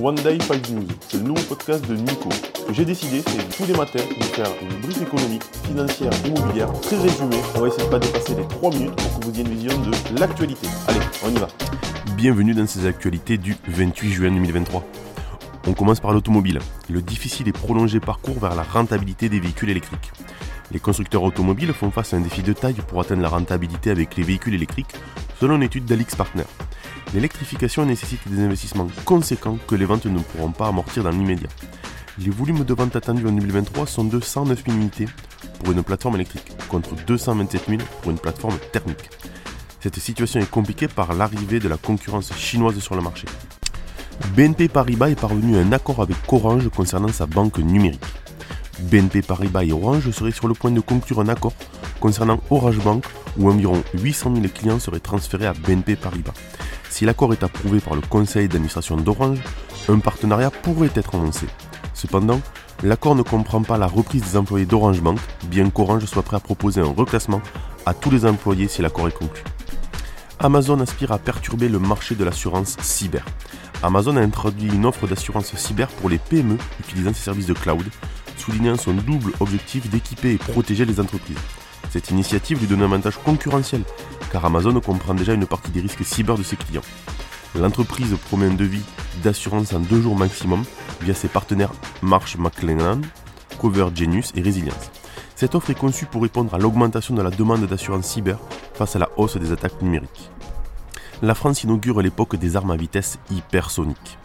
One Day Five News, c'est le nouveau podcast de Nico. J'ai décidé, c'est tous les matins de faire une brief économique, financière, immobilière, très résumée. On va essayer de pas dépasser les 3 minutes pour que vous ayez une vision de l'actualité. Allez, on y va. Bienvenue dans ces actualités du 28 juin 2023. On commence par l'automobile, le difficile et prolongé parcours vers la rentabilité des véhicules électriques. Les constructeurs automobiles font face à un défi de taille pour atteindre la rentabilité avec les véhicules électriques, selon une étude d'Alix Partner. L'électrification nécessite des investissements conséquents que les ventes ne pourront pas amortir dans l'immédiat. Les volumes de vente attendus en 2023 sont de 109 000 unités pour une plateforme électrique, contre 227 000 pour une plateforme thermique. Cette situation est compliquée par l'arrivée de la concurrence chinoise sur le marché. BNP Paribas est parvenu à un accord avec Orange concernant sa banque numérique. BNP Paribas et Orange seraient sur le point de conclure un accord concernant Orange Bank où environ 800 000 clients seraient transférés à BNP Paribas. Si l'accord est approuvé par le conseil d'administration d'Orange, un partenariat pourrait être annoncé. Cependant, l'accord ne comprend pas la reprise des employés d'Orange Bank, bien qu'Orange soit prêt à proposer un reclassement à tous les employés si l'accord est conclu. Amazon aspire à perturber le marché de l'assurance cyber. Amazon a introduit une offre d'assurance cyber pour les PME utilisant ses services de cloud, soulignant son double objectif d'équiper et protéger les entreprises. Cette initiative lui donne un avantage concurrentiel, car Amazon comprend déjà une partie des risques cyber de ses clients. L'entreprise promet un devis d'assurance en deux jours maximum via ses partenaires Marsh McLennan, Cover Genius et Resilience. Cette offre est conçue pour répondre à l'augmentation de la demande d'assurance cyber face à la hausse des attaques numériques. La France inaugure l'époque des armes à vitesse hypersoniques.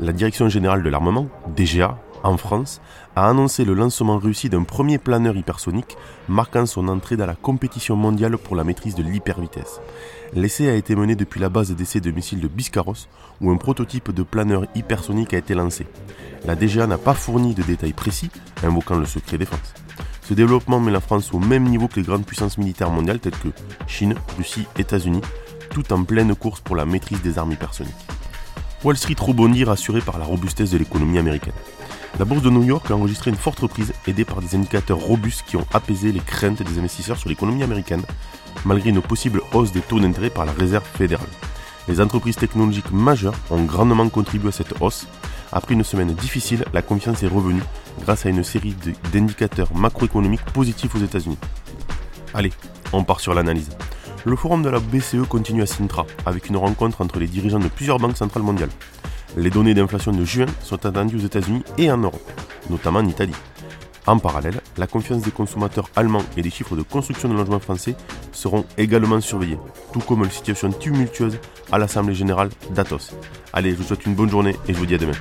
La Direction générale de l'armement, DGA, en France, a annoncé le lancement réussi d'un premier planeur hypersonique, marquant son entrée dans la compétition mondiale pour la maîtrise de l'hypervitesse. L'essai a été mené depuis la base d'essai de missiles de Biscarros, où un prototype de planeur hypersonique a été lancé. La DGA n'a pas fourni de détails précis, invoquant le secret défense. Ce développement met la France au même niveau que les grandes puissances militaires mondiales telles que Chine, Russie, États-Unis, tout en pleine course pour la maîtrise des armes hypersoniques. Wall Street rebondit rassuré par la robustesse de l'économie américaine. La bourse de New York a enregistré une forte reprise aidée par des indicateurs robustes qui ont apaisé les craintes des investisseurs sur l'économie américaine, malgré une possible hausse des taux d'intérêt par la Réserve fédérale. Les entreprises technologiques majeures ont grandement contribué à cette hausse. Après une semaine difficile, la confiance est revenue grâce à une série d'indicateurs macroéconomiques positifs aux États-Unis. Allez, on part sur l'analyse. Le forum de la BCE continue à Sintra, avec une rencontre entre les dirigeants de plusieurs banques centrales mondiales. Les données d'inflation de juin sont attendues aux États-Unis et en Europe, notamment en Italie. En parallèle, la confiance des consommateurs allemands et les chiffres de construction de logements français seront également surveillés, tout comme la situation tumultueuse à l'Assemblée générale d'Atos. Allez, je vous souhaite une bonne journée et je vous dis à demain.